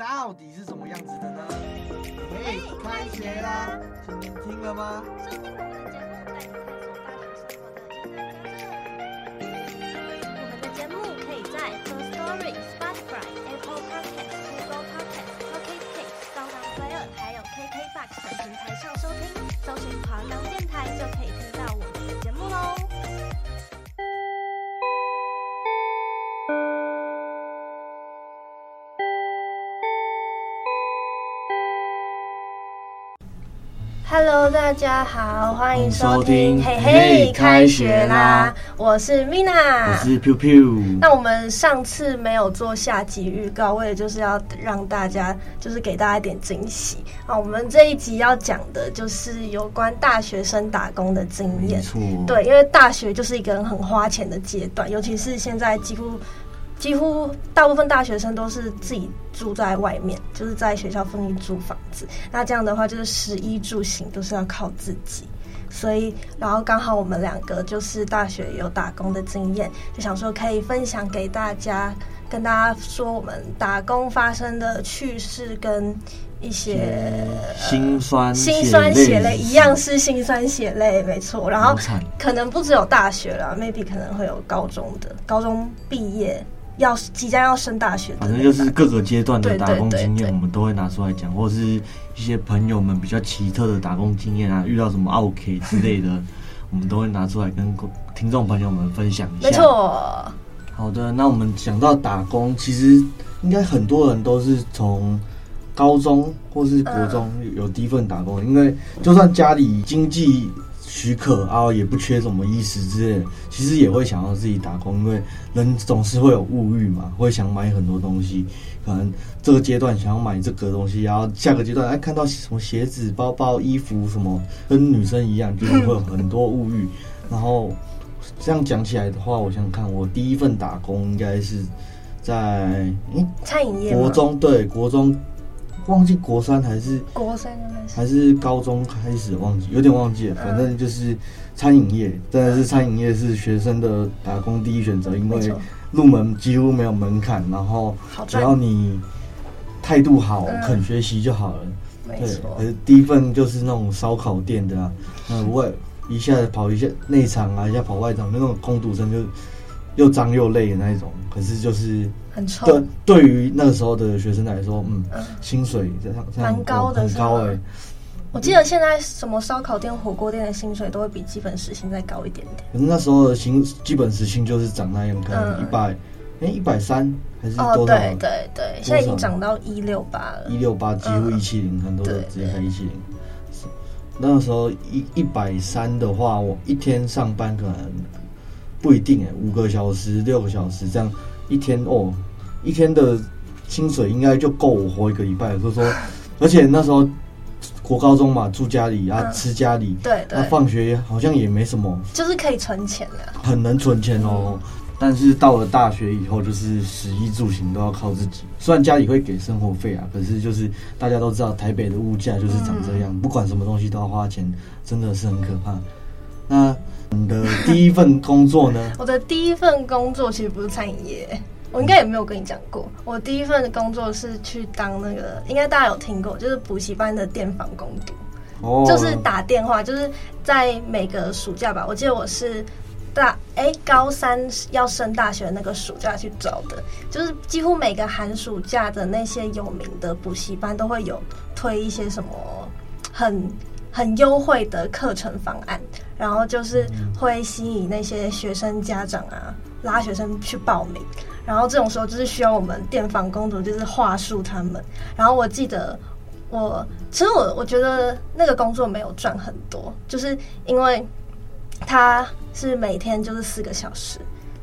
到底是什么样子的呢？嘿，开学啦！今天听了吗？收听我们的节目，带你探索大学生活的疑难杂症。我们的节目可以在 Firstory、Spotify、Apple Podcasts、Google Podcasts、Pocket Casts、SoundOn，还有 KKBOX 等平台上收听，搜寻华冈电台就可以听到 Hello，大家好，欢迎收听，嘿嘿，开学啦！我是 Mina，我是 Piu Piu。那我们上次没有做下集预告，为了就是要让大家，就是给大家一点惊喜啊。我们这一集要讲的就是有关大学生打工的经验。对，因为大学就是一个很花钱的阶段，尤其是现在几乎。几乎大部分大学生都是自己住在外面，就是在学校附近租房子。那这样的话，就是食衣住行都是要靠自己。所以，然后刚好我们两个就是大学有打工的经验，就想说可以分享给大家，跟大家说我们打工发生的趣事跟一些辛酸、辛酸血泪，一样是辛酸血泪，没错。然后可能不只有大学啦，maybe 可能会有高中的，高中毕业。要即将要升大学，反正就是各个阶段的打工经验，我们都会拿出来讲，或者是一些朋友们比较奇特的打工经验啊，遇到什么奥客之类的，我们都会拿出来跟听众朋友们分享一下。没错。好的，那我们讲到打工，其实应该很多人都是从高中或是国中有第一份打工，因为就算家里经济。许可啊，也不缺什么衣食之类的，其实也会想要自己打工，因为人总是会有物欲嘛，会想买很多东西。可能这个阶段想要买这个东西，然后下个阶段哎看到什么鞋子、包包、衣服什么，跟女生一样，就是会有很多物欲。然后这样讲起来的话，我想想看，我第一份打工应该是在嗯餐饮业，国中，对，国中。忘记国三还是国三还是高中开始忘记，有点忘记了。反正就是餐饮业，真的是餐饮业是学生的打工第一选择，因为入门几乎没有门槛，然后只要你态度好，肯学习就好了。对，可是第一份就是那种烧烤店的啊，那，外一下子跑一下内场啊，一下跑外场，那种工读生就又脏又累的那一种。可是就是。很臭。对，对于那个时候的学生来说，嗯，嗯薪水这样这样蛮高的，很高哎、欸。我记得现在什么烧烤店、火锅店的薪水都会比基本时薪再高一点点。可是那时候的薪基本时薪就是涨那样，可能一百，哎，一百三还是多少？哦，对对对，现在已经涨到一六八了。一六八几乎一七零，很多都直接开一七零。那个时候一一百三的话，我一天上班可能不一定哎、欸，五个小时、六个小时这样。一天哦，一天的薪水应该就够我活一个礼拜。所以说，而且那时候国高中嘛，住家里啊，吃家里，对对，那放学好像也没什么，就是可以存钱的，很能存钱哦。但是到了大学以后，就是食衣住行都要靠自己。虽然家里会给生活费啊，可是就是大家都知道台北的物价就是长这样，不管什么东西都要花钱，真的是很可怕。那你的第一份工作呢？我的第一份工作其实不是餐饮业，我应该也没有跟你讲过。我第一份工作是去当那个，应该大家有听过，就是补习班的电访工读，哦，就是打电话，就是在每个暑假吧。我记得我是大哎、欸、高三要升大学那个暑假去找的，就是几乎每个寒暑假的那些有名的补习班都会有推一些什么很。很优惠的课程方案，然后就是会吸引那些学生家长啊，拉学生去报名。然后这种时候就是需要我们电访工读，就是话术他们。然后我记得我其实我我觉得那个工作没有赚很多，就是因为他是每天就是四个小时，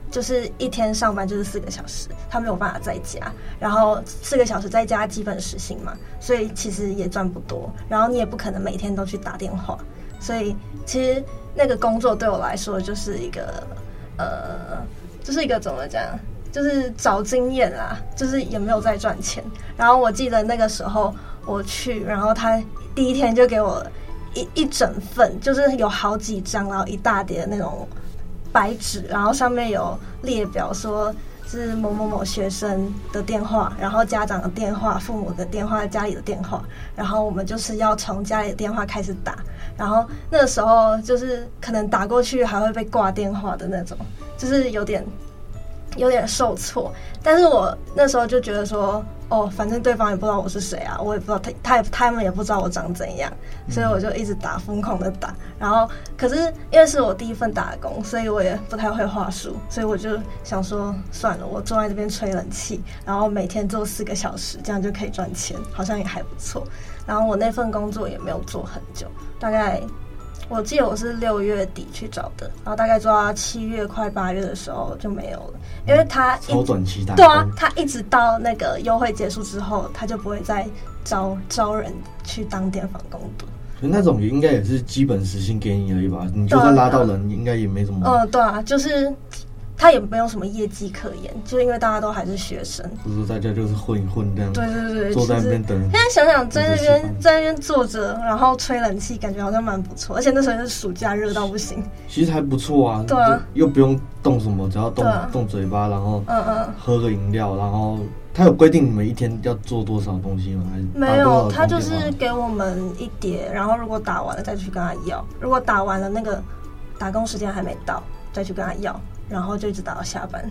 就是一天上班就是四个小时，他没有办法在家，然后四个小时在家基本时薪嘛，所以其实也赚不多。然后你也不可能每天都去打电话，所以其实那个工作对我来说就是一个呃，就是一个怎么讲，就是找经验啦，就是也没有在赚钱。然后我记得那个时候我去，然后他第一天就给我一一整份，就是有好几张，然后一大叠的那种。白纸，然后上面有列表，说是某某某学生的电话，然后家长的电话、父母的电话、家里的电话，然后我们就是要从家里的电话开始打，然后那时候就是可能打过去还会被挂电话的那种，就是有点有点受挫，但是我那时候就觉得说。哦，反正对方也不知道我是谁啊，我也不知道他，他也他们也不知道我长怎样，所以我就一直打，疯狂的打。然后，可是因为是我第一份打工，所以我也不太会话术，所以我就想说，算了，我坐在这边吹冷气，然后每天做四个小时，这样就可以赚钱，好像也还不错。然后我那份工作也没有做很久，大概。我记得我是六月底去找的，然后大概做到七月快八月的时候就没有了，因为他超短期待。对啊，他一直到那个优惠结束之后，他就不会再招招人去当电访工读。那种也应该也是基本时薪给你而已吧？你就算拉到人，应该也没什么。嗯，对啊，就是。他也没有什么业绩可言，就因为大家都还是学生，不是大家就是混一混这样。对对对，坐在那边等。现在想想，在那边在那边坐着，然后吹冷气，感觉好像蛮不错。而且那时候是暑假，热到不行。其实还不错啊。对啊。又不用动什么，只要动动嘴巴，然后嗯嗯，喝个饮料，然后他有规定你们一天要做多少东西吗？还是没有，他就是给我们一叠，然后如果打完了再去跟他要。如果打完了那个打工时间还没到，再去跟他要。然后就一直打到下班。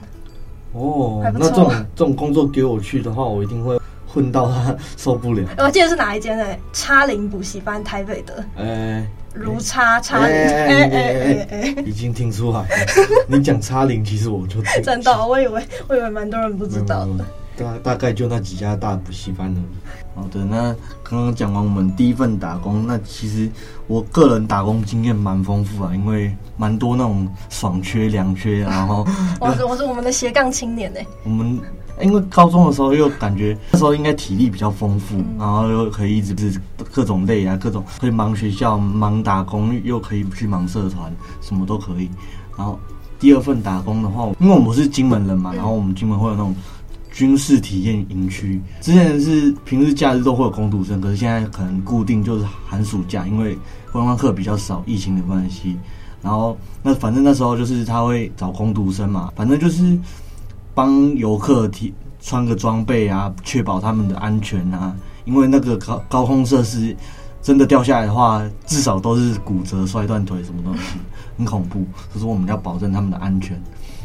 哦，那这种这种工作给我去的话，我一定会混到他受不了。我记得是哪一间呢？叉林补习班，台北的。哎，如差差林。哎哎哎哎，已经听出来。你讲差林，其实我就真的，我以为我以为蛮多人不知道的。大大概就那几家大补习班而已。好的，那刚刚讲完我们第一份打工，那其实我个人打工经验蛮丰富啊，因为蛮多那种爽缺、凉缺，然后 我是我是我们的斜杠青年呢。我们因为高中的时候又感觉那时候应该体力比较丰富，嗯、然后又可以一直是各种累啊，各种可以忙学校、忙打工，又可以去忙社团，什么都可以。然后第二份打工的话，因为我们是金门人嘛，然后我们金门会有那种。军事体验营区之前是平日假日都会有工读生，可是现在可能固定就是寒暑假，因为观光客比较少，疫情的关系。然后那反正那时候就是他会找工读生嘛，反正就是帮游客提穿个装备啊，确保他们的安全啊。因为那个高高空设施真的掉下来的话，至少都是骨折、摔断腿什么东西，很恐怖。所以说我们要保证他们的安全。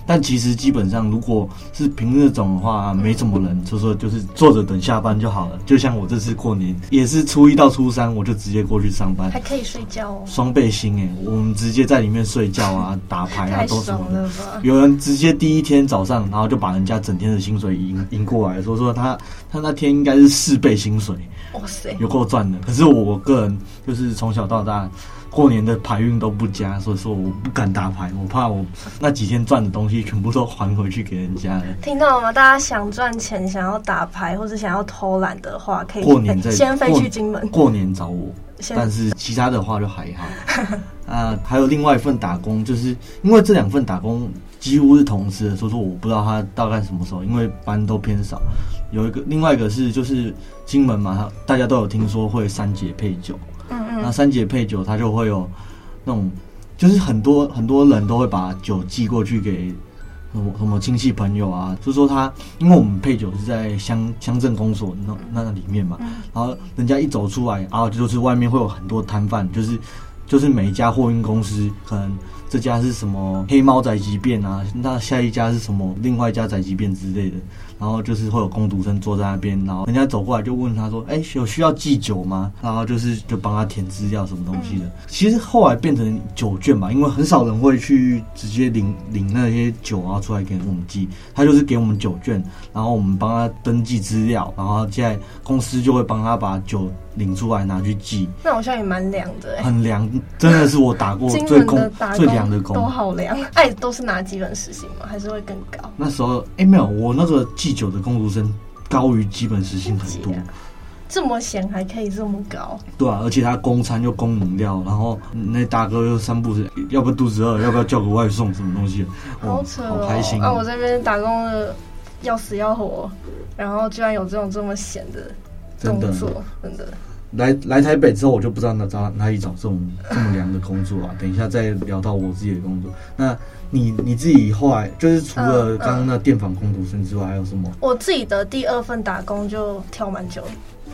但其实基本上，如果是平日这种的话，没什么人，所以说就是坐着等下班就好了。就像我这次过年，也是初一到初三，我就直接过去上班，还可以睡觉哦。双倍薪哎，我们直接在里面睡觉啊、打牌啊，都什么的。有人直接第一天早上，然后就把人家整天的薪水赢赢过来，说说他他那天应该是四倍薪水。哇塞，有够赚的。可是我个人就是从小到大。过年的牌运都不佳，所以说我不敢打牌，我怕我那几天赚的东西全部都还回去给人家了。听到了吗？大家想赚钱、想要打牌或者想要偷懒的话，可以过年再先飞去金门过，过年找我。但是其他的话就还好。啊，还有另外一份打工，就是因为这两份打工几乎是同时的，所以说我不知道他大概什么时候，因为班都偏少。有一个，另外一个是就是金门嘛，大家都有听说会三节配酒。那三姐配酒，他就会有那种，就是很多很多人都会把酒寄过去给什么什么亲戚朋友啊，就是说他，因为我们配酒是在乡乡镇公所那那那里面嘛，然后人家一走出来，然后就是外面会有很多摊贩，就是就是每一家货运公司，可能这家是什么黑猫宅急便啊，那下一家是什么另外一家宅急便之类的。然后就是会有工读生坐在那边，然后人家走过来就问他说：“哎，有需要寄酒吗？”然后就是就帮他填资料什么东西的。其实后来变成酒券吧，因为很少人会去直接领领那些酒啊出来给我们寄，他就是给我们酒券，然后我们帮他登记资料，然后现在公司就会帮他把酒领出来拿去寄。那好像也蛮凉的，很凉，真的是我打过最工最凉凉的工，都好凉。哎，都是拿基本时薪吗？还是会更高？那时候哎、欸、没有，我那个技九的工读生高于基本时薪很多。这么闲还可以这么高？对啊，而且他供餐又供饮料，然后那大哥又三不五要不要肚子饿，要不要叫个外送什么东西？好扯哦，好开心啊！我这边打工的要死要活，然后居然有这种这么闲的动作，真的。真的来来台北之后，我就不知道哪找哪里找这种这么凉的工作啊！等一下再聊到我自己的工作。那你你自己后来就是除了刚刚那电访工读生之外，还有什么？我自己的第二份打工就跳蛮久。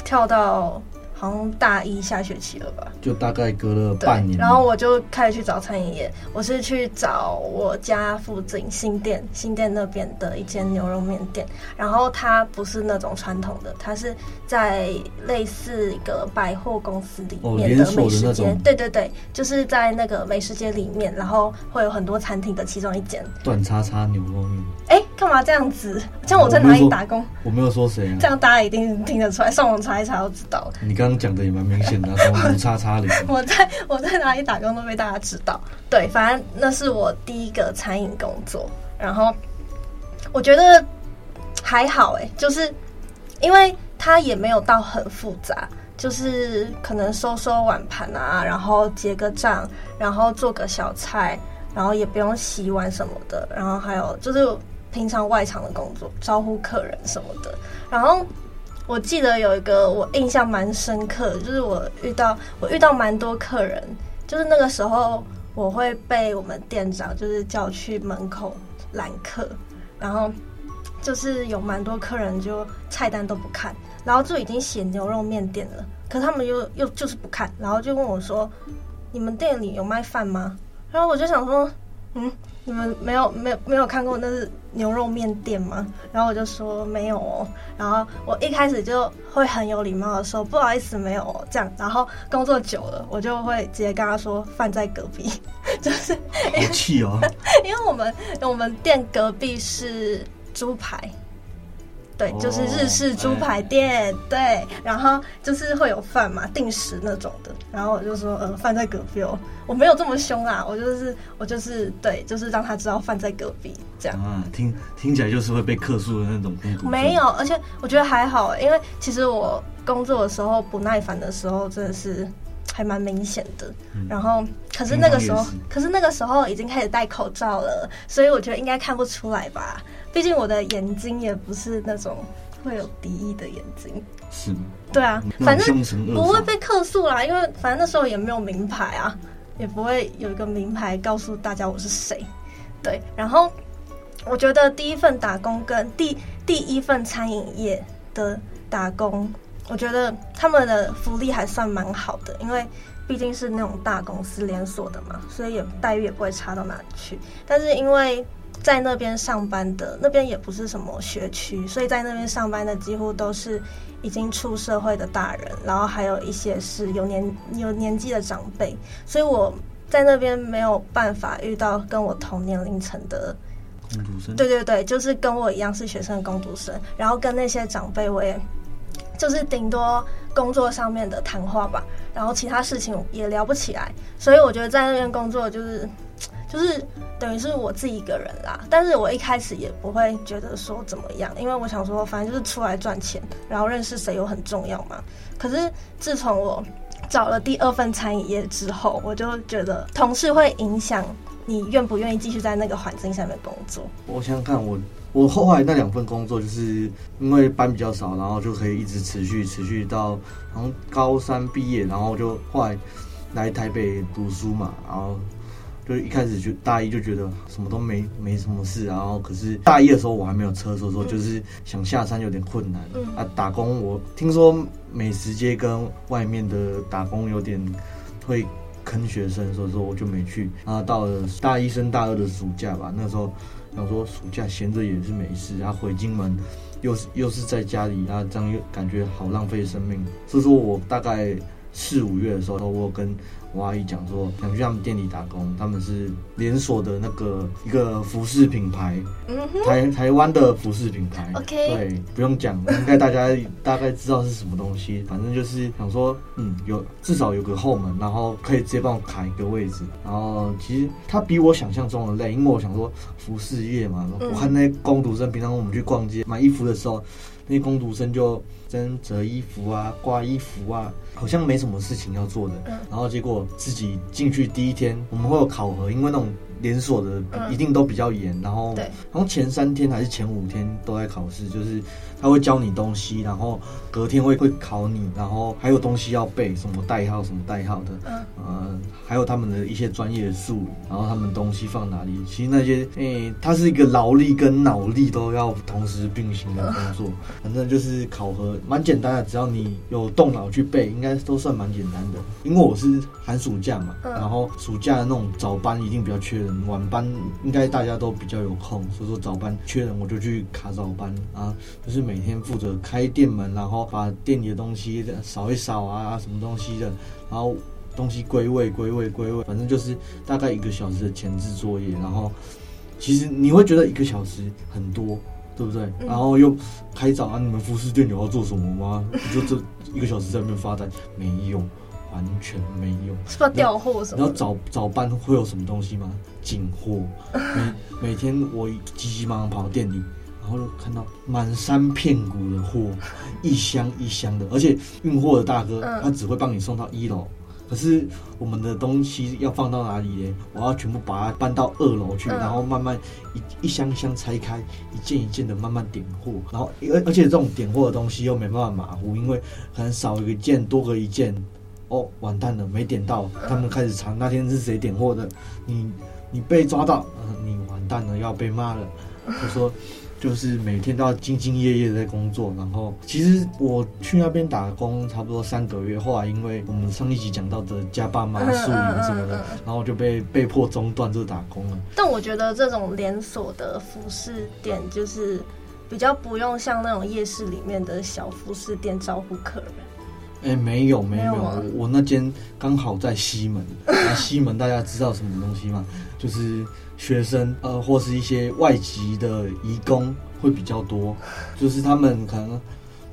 跳到好像大一下学期了吧，就大概隔了半年。然后我就开始去找餐饮业，我是去找我家附近新店新店那边的一间牛肉面店。然后它不是那种传统的，它是在类似一个百货公司里面的美食街。对对对，就是在那个美食街里面，然后会有很多餐厅的其中一间。段叉叉牛肉面。哎，干嘛这样子？像我在哪里打工？我没有说谁啊。这样大家一定听得出来，上网查一查就知道。你刚刚讲的也蛮明显的，什么无叉叉里。我在我在哪里打工都被大家知道。对，反正那是我第一个餐饮工作，然后我觉得还好哎，就是因为它也没有到很复杂，就是可能收收碗盘啊，然后结个账，然后做个小菜。然后也不用洗碗什么的，然后还有就是平常外场的工作，招呼客人什么的。然后我记得有一个我印象蛮深刻，就是我遇到我遇到蛮多客人，就是那个时候我会被我们店长就是叫去门口揽客，然后就是有蛮多客人就菜单都不看，然后就已经写牛肉面店了，可他们又又就是不看，然后就问我说：“你们店里有卖饭吗？”然后我就想说，嗯，你们没有没有没有看过那是牛肉面店吗？然后我就说没有哦。然后我一开始就会很有礼貌的说不好意思，没有哦，这样。然后工作久了，我就会直接跟他说饭在隔壁，就是好气哦，因为我们我们店隔壁是猪排。对，就是日式猪排店，哦，对，然后就是会有饭嘛，定时那种的。然后我就说，呃，饭在隔壁哦，我没有这么凶啊，我就是我就是对，就是让他知道饭在隔壁这样。啊，听听起来就是会被客诉的那种。没有，而且我觉得还好，因为其实我工作的时候不耐烦的时候，真的是还蛮明显的。嗯、然后，可是那个时候，可是那个时候已经开始戴口罩了，所以我觉得应该看不出来吧。毕竟我的眼睛也不是那种会有敌意的眼睛，是吗？对啊，反正不会被客诉啦，因为反正那时候也没有名牌啊，也不会有一个名牌告诉大家我是谁。对，然后我觉得第一份打工跟第第一份餐饮业的打工，我觉得他们的福利还算蛮好的，因为毕竟是那种大公司连锁的嘛，所以也待遇也不会差到哪里去。但是因为在那边上班的那边也不是什么学区，所以在那边上班的几乎都是已经出社会的大人，然后还有一些是有年有年纪的长辈，所以我在那边没有办法遇到跟我同年龄层的工读生。对对对，就是跟我一样是学生的工读生，然后跟那些长辈我也就是顶多工作上面的谈话吧，然后其他事情也聊不起来，所以我觉得在那边工作就是。就是等于是我自己一个人啦，但是我一开始也不会觉得说怎么样，因为我想说反正就是出来赚钱，然后认识谁又很重要嘛。可是自从我找了第二份餐饮业之后，我就觉得同事会影响你愿不愿意继续在那个环境下面工作。我想想看，我我后来那两份工作就是因为班比较少，然后就可以一直持续持续到然后高三毕业，然后就后来来台北读书嘛，然后。就一开始就大一就觉得什么都没没什么事，然后可是大一的时候我还没有车，所以说就是想下山有点困难。嗯、啊，打工我听说美食街跟外面的打工有点会坑学生，所以说我就没去。然后到了大一升大二的暑假吧，那时候想说暑假闲着也是没事，然后回金门又是又是在家里，啊，这样又感觉好浪费生命。所以说我大概。四五月的时候，我跟我阿姨讲说想去他们店里打工，他们是连锁的那个一个服饰品牌，嗯、台台湾的服饰品牌。OK，对，不用讲，应该大家大概知道是什么东西。反正就是想说，嗯，有至少有个后门，然后可以直接帮我卡一个位置。然后其实它比我想象中的累，因为我想说服饰业嘛，嗯、我看那些工读生，平常我们去逛街买衣服的时候，那些工读生就真折衣服啊、挂衣服啊。好像没什么事情要做的，然后结果自己进去第一天，我们会有考核，因为那种连锁的一定都比较严，然后，然后前三天还是前五天都在考试，就是他会教你东西，然后隔天会会考你，然后还有东西要背，什么代号什么代号的，呃，还有他们的一些专业术语，然后他们东西放哪里，其实那些，诶，它是一个劳力跟脑力都要同时并行的工作，反正就是考核蛮简单的，只要你有动脑去背，应该。都算蛮简单的，因为我是寒暑假嘛，嗯、然后暑假的那种早班一定比较缺人，晚班应该大家都比较有空，所以说早班缺人我就去卡早班啊，就是每天负责开店门，然后把店里的东西扫一扫啊，什么东西的，然后东西归位归位归位，反正就是大概一个小时的前置作业，然后其实你会觉得一个小时很多。对不对？然后又开早啊！你们服饰店有要做什么吗？你就这一个小时在那边发呆，没用，完全没用。是不是调货什么？然后早早班会有什么东西吗？进货。每 每天我急急忙忙跑到店里，然后就看到满山遍谷的货，一箱一箱的，而且运货的大哥他只会帮你送到一楼。可是我们的东西要放到哪里呢？我要全部把它搬到二楼去，然后慢慢一一箱一箱拆开，一件一件的慢慢点货。然后而而且这种点货的东西又没办法马虎，因为可能少一件多个一件，哦，完蛋了，没点到。他们开始查那天是谁点货的，你你被抓到，呃，你完蛋了，要被骂了。他说。就是每天都要兢兢业业的在工作，然后其实我去那边打工差不多三个月，后来因为我们上一集讲到的加爸妈宿营什么的，然后就被被迫中断这打工了。但我觉得这种连锁的服饰店就是比较不用像那种夜市里面的小服饰店招呼客人。哎、欸，没有没有，我那间刚好在西门，西门大家知道什么东西吗？就是。学生呃，或是一些外籍的移工会比较多，就是他们可能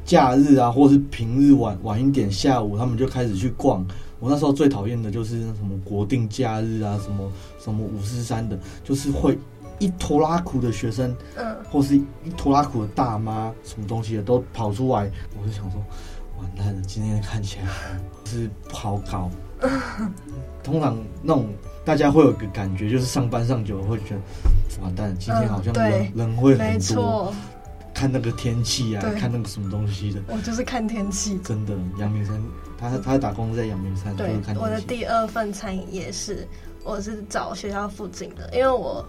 假日啊，或是平日晚晚一点下午，他们就开始去逛。我那时候最讨厌的就是什么国定假日啊，什么什么五四三的，就是会一拖拉苦的学生，嗯，或是一拖拉苦的大妈，什么东西的都跑出来，我就想说，完蛋了，今天看起来是不好搞。通常那种。大家会有个感觉，就是上班上久了会觉得，完蛋，今天好像人、嗯、人会很多。看那个天气啊，看那个什么东西的。我就是看天气。真的，阳明山，他他打工在阳明山，对。我的第二份餐饮业是，我是找学校附近的，因为我，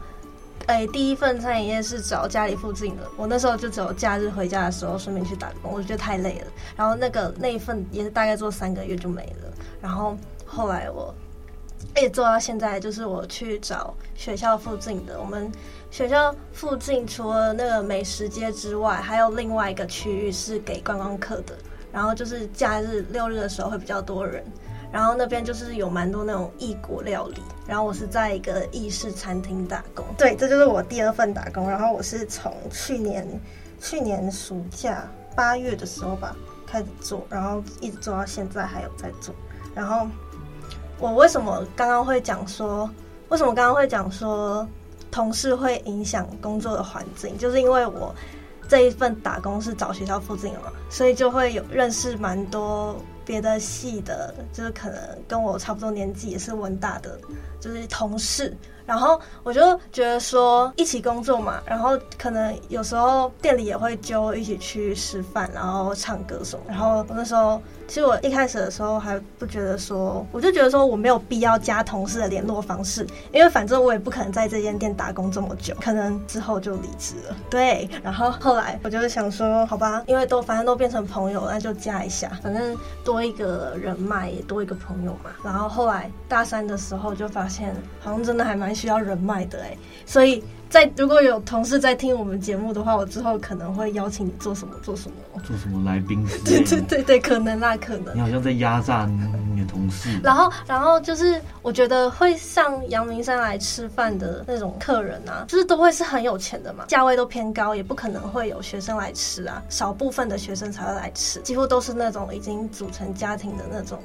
哎、第一份餐饮业是找家里附近的。我那时候就只有假日回家的时候顺便去打工，我觉得太累了。然后那个那一份也是大概做三个月就没了。然后后来我。一直做到现在，就是我去找学校附近的。我们学校附近除了那个美食街之外，还有另外一个区域是给观光客的。然后就是假日六日的时候会比较多人。然后那边就是有蛮多那种异国料理。然后我是在一个意式餐厅打工。对，这就是我第二份打工。然后我是从去年去年暑假八月的时候吧开始做，然后一直做到现在还有在做。然后。我为什么刚刚会讲说，为什么刚刚会讲说同事会影响工作的环境，就是因为我这一份打工是找学校附近的嘛，所以就会有认识蛮多别的系的，就是可能跟我差不多年纪也是文大的，就是同事。然后我就觉得说一起工作嘛，然后可能有时候店里也会揪一起去吃饭，然后唱歌什么。然后我那时候其实我一开始的时候还不觉得说，我就觉得说我没有必要加同事的联络方式，因为反正我也不可能在这间店打工这么久，可能之后就离职了。对，然后后来我就是想说，好吧，因为都反正都变成朋友，那就加一下，反正多一个人脉也多一个朋友嘛。然后后来大三的时候就发现，好像真的还蛮。需要人脉的哎，所以在如果有同事在听我们节目的话，我之后可能会邀请你做什么做什么，做什么来宾？对对对对，可能啦，可能。你好像在压榨你的同事。然后，然后就是我觉得会上阳明山来吃饭的那种客人啊，就是都会是很有钱的嘛，价位都偏高，也不可能会有学生来吃啊，少部分的学生才会来吃，几乎都是那种已经组成家庭的那种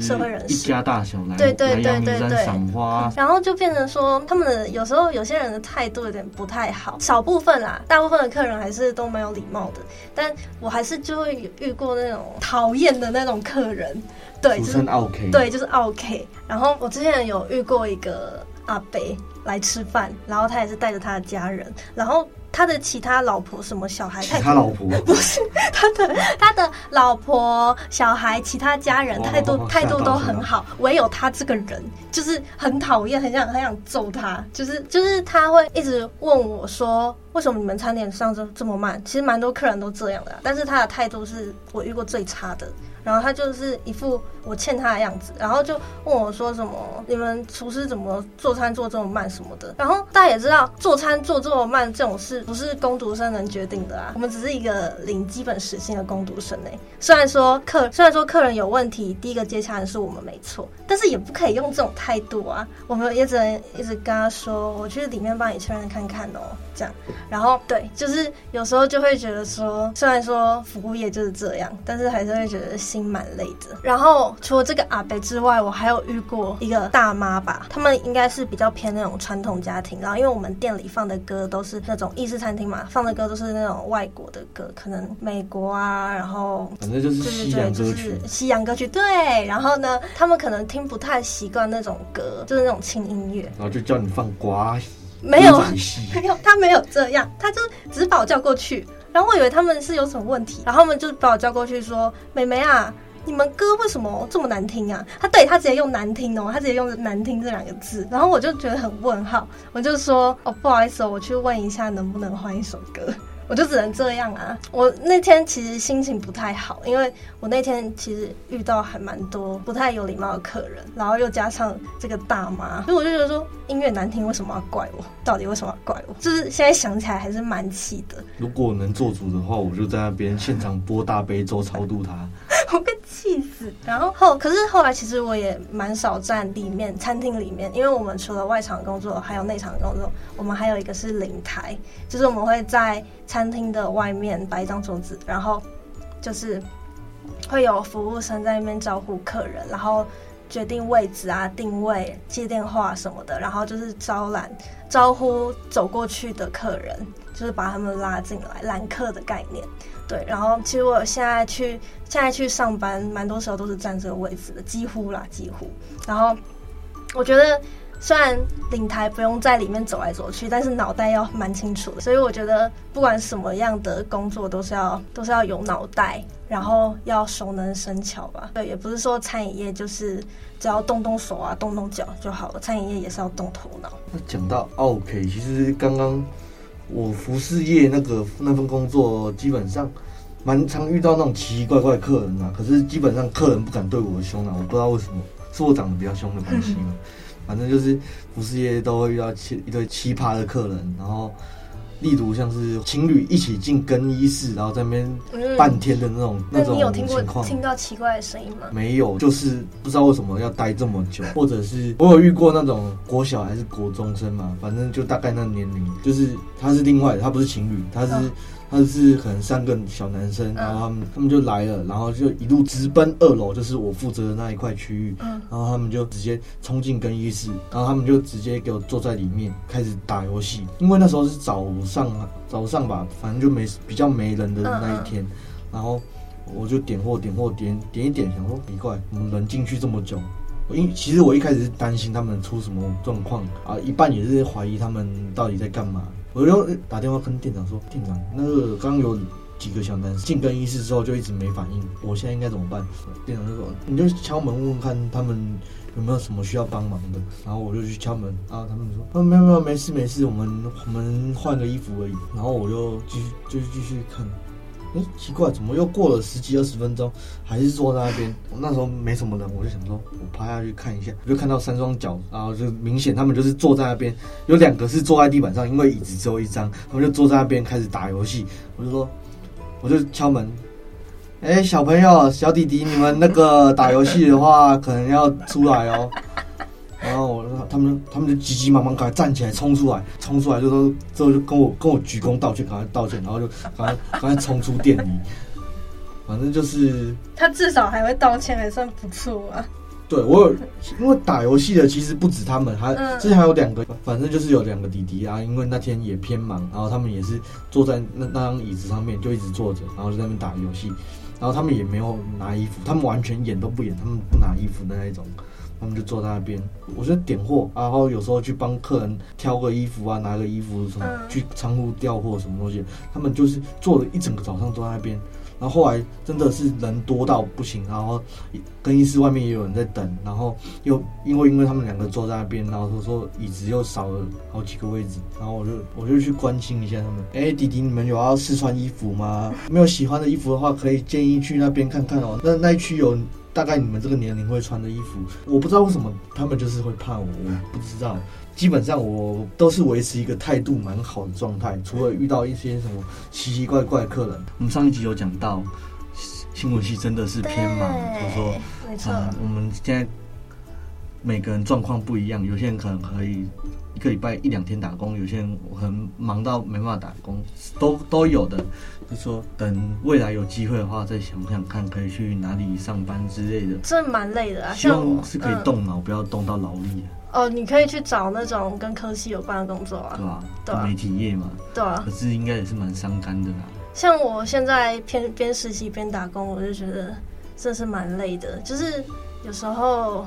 社会人士，一家大小来对对对对对赏花，然后就变成说他们的有时候有些人的态度有点不太好，少部分啦，大部分的客人还是都蛮有礼貌的，但我还是就会遇过那种讨厌的那种客人，对，就是 OK，对，就是 OK。然后我之前有遇过一个阿伯来吃饭，然后他也是带着他的家人，然后。他的其他老婆什么小孩？他老婆 不是他的他的老婆小孩，其他家人态度态度都很好，唯有他这个人就是很讨厌，很想很想揍他。就是就是他会一直问我说，为什么你们餐点上这这么慢？其实蛮多客人都这样的，但是他的态度是我遇过最差的。然后他就是一副我欠他的样子，然后就问我说什么：“你们厨师怎么做餐做这么慢什么的？”然后大家也知道，做餐做这么慢这种事不是工读生能决定的啊。我们只是一个领基本时薪的工读生呢。虽然说客虽然说客人有问题，第一个接洽的是我们没错，但是也不可以用这种态度啊。我们也只能一直跟他说：“我去里面帮你确认看看哦。”这样。然后对，就是有时候就会觉得说，虽然说服务业就是这样，但是还是会觉得。心蛮累的。然后除了这个阿伯之外，我还有遇过一个大妈吧。他们应该是比较偏那种传统家庭。然后因为我们店里放的歌都是那种意式餐厅嘛，放的歌都是那种外国的歌，可能美国啊，然后反正就是西洋歌曲。就是西洋歌曲对。然后呢，他们可能听不太习惯那种歌，就是那种轻音乐。然后就叫你放瓜。没有，没有，他没有这样，他就只把我叫过去。然后我以为他们是有什么问题，然后他们就把我叫过去说：“妹妹啊，你们歌为什么这么难听啊？”他对他直接用难听哦，他直接用难听这两个字，然后我就觉得很问号，我就说：“哦，不好意思哦，我去问一下能不能换一首歌。”我就只能这样啊！我那天其实心情不太好，因为我那天其实遇到还蛮多不太有礼貌的客人，然后又加上这个大妈，所以我就觉得说音乐难听，为什么要怪我？到底为什么要怪我？就是现在想起来还是蛮气的。如果能做主的话，我就在那边现场播大悲咒超度他。我被气死，然后后可是后来其实我也蛮少站里面餐厅里面，因为我们除了外场工作，还有内场工作，我们还有一个是领台，就是我们会在餐厅的外面摆一张桌子，然后就是会有服务生在那边招呼客人，然后决定位置啊、定位、接电话什么的，然后就是招揽、招呼走过去的客人，就是把他们拉进来揽客的概念。对，然后其实我现在去现在去上班，蛮多时候都是站这个位置的，几乎啦，几乎。然后我觉得，虽然领台不用在里面走来走去，但是脑袋要蛮清楚的。所以我觉得，不管什么样的工作，都是要都是要有脑袋，然后要熟能生巧吧。对，也不是说餐饮业就是只要动动手啊，动动脚就好了，餐饮业也是要动头脑。那讲到 OK，其实刚刚。我服饰业那个那份工作，基本上蛮常遇到那种奇奇怪怪客人啊。可是基本上客人不敢对我凶啊，我不知道为什么，是我长得比较凶的关系嘛？反正就是服饰业都会遇到奇一堆奇葩的客人，然后。例如像是情侣一起进更衣室，然后在那边半天的那种、嗯、那种情况。你有听过听到奇怪的声音吗？没有，就是不知道为什么要待这么久，或者是我有遇过那种国小还是国中生嘛，反正就大概那年龄，就是他是另外的，他不是情侣，他是。哦他是可能三个小男生，然后他们他们就来了，然后就一路直奔二楼，就是我负责的那一块区域。嗯，然后他们就直接冲进更衣室，然后他们就直接给我坐在里面开始打游戏。因为那时候是早上早上吧，反正就没比较没人的那一天。然后我就点货点货点点一点，想说奇怪，我们人进去这么久。我因其实我一开始是担心他们出什么状况啊，一半也是怀疑他们到底在干嘛。我就打电话跟店长说：“店长，那个刚有几个小男生进更衣室之后就一直没反应，我现在应该怎么办？”店长就说：“你就敲门问问看他们有没有什么需要帮忙的。”然后我就去敲门，然后，他们说：“啊，没有没有，没事没事，我们我们换个衣服而已。”然后我就继续就继续看，奇怪，怎么又过了十几二十分钟，还是坐在那边？我那时候没什么人，我就想说，我趴下去看一下，我就看到三双脚，然后就明显他们就是坐在那边，有两个是坐在地板上，因为椅子只有一张，他们就坐在那边开始打游戏。我就说，我就敲门，哎、小朋友、小弟弟，你们那个打游戏的话，可能要出来哦。他们他们就急急忙忙赶快站起来冲出来，冲出来就说之后就跟我跟我鞠躬道歉，赶快道歉，然后就赶快赶快冲出店里。反正就是他至少还会道歉，还算不错啊。对我有，因为打游戏的其实不止他们，还之前还有两个，反正就是有两个弟弟啊。因为那天也偏忙，然后他们也是坐在那那张椅子上面就一直坐着，然后就在那边打游戏，然后他们也没有拿衣服，他们完全演都不演，他们不拿衣服的那一种。他们就坐在那边，我就点货，然后有时候去帮客人挑个衣服啊，拿个衣服什么，去仓库调货什么东西。他们就是坐了一整个早上都在那边，然后后来真的是人多到不行，然后更衣室外面也有人在等，然后又因为因为他们两个坐在那边，然后他说椅子又少了好几个位置，然后我就我就去关心一下他们。哎，弟弟，你们有要试穿衣服吗？没有喜欢的衣服的话，可以建议去那边看看哦。那那一区有。大概你们这个年龄会穿的衣服，我不知道为什么他们就是会怕我，我不知道。基本上我都是维持一个态度蛮好的状态，除了遇到一些什么奇奇怪怪的客人。我们上一集有讲到，新闻系真的是偏忙，就是说，嗯，呃，我们现在每个人状况不一样，有些人可能可以。一个礼拜一两天打工，有些人可能忙到没办法打工，都都有的。就是说等未来有机会的话，再想想看可以去哪里上班之类的。这蛮累的啊，希望是可以动脑，嗯、不要动到劳力。哦，你可以去找那种跟科系有关的工作啊，对吧？对啊，媒体业嘛，对啊。可是应该也是蛮伤肝的啦。像我现在边边实习边打工，我就觉得这是蛮累的，就是有时候。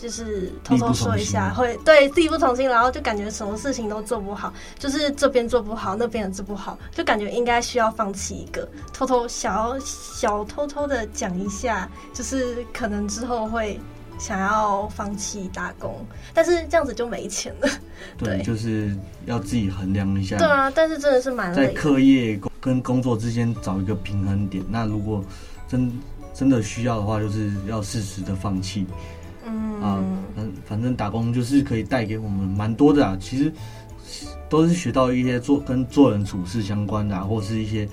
就是偷偷说一下，会对力不从心，然后就感觉什么事情都做不好，就是这边做不好，那边也做不好，就感觉应该需要放弃一个，偷偷小小偷偷的讲一下，就是可能之后会想要放弃打工，但是这样子就没钱了。对，对，就是要自己衡量一下。对啊，但是真的是蛮在课业跟工作之间找一个平衡点。那如果真真的需要的话，就是要适时的放弃。嗯啊，反反正打工就是可以带给我们蛮多的啊，其实都是学到一些做跟做人处事相关的啊，或是一些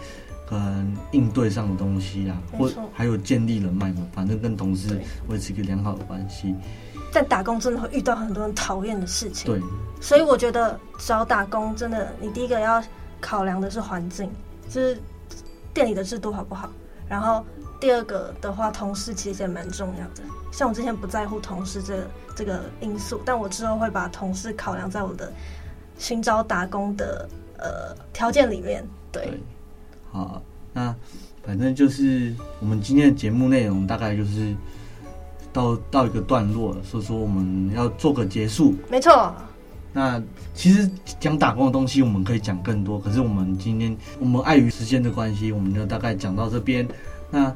可能应对上的东西啊，或还有建立人脉嘛，反正跟同事维持一个良好的关系。但打工真的会遇到很多人讨厌的事情，对，所以我觉得找打工真的，你第一个要考量的是环境，就是店里的制度好不好，然后。第二个的话，同事其实也蛮重要的。像我之前不在乎同事这个、这个因素，但我之后会把同事考量在我的寻找打工的呃条件里面。对，对，好，那反正就是我们今天的节目内容大概就是到到一个段落了，所以说我们要做个结束。没错。那其实讲打工的东西我们可以讲更多，可是我们今天我们碍于时间的关系，我们就大概讲到这边。那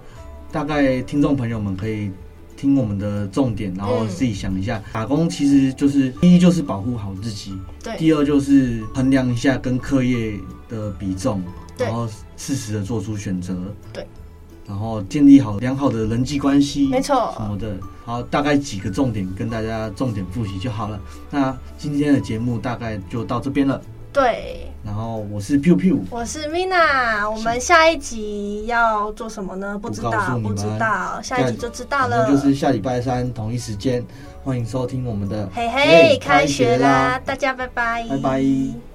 大概听众朋友们可以听我们的重点，然后自己想一下，嗯、打工其实就是第一就是保护好自己，对；第二就是衡量一下跟课业的比重，然后适时的做出选择，对；然后建立好良好的人际关系，没错，什么的。好，大概几个重点跟大家重点复习就好了。那今天的节目大概就到这边了。对，然后我是 Piu Piu，我是 Mina，我们下一集要做什么呢？不知道，不知道，下一集就知道了。就是下礼拜三同一时间，欢迎收听我们的嘿嘿，开学啦！大家拜拜，拜拜。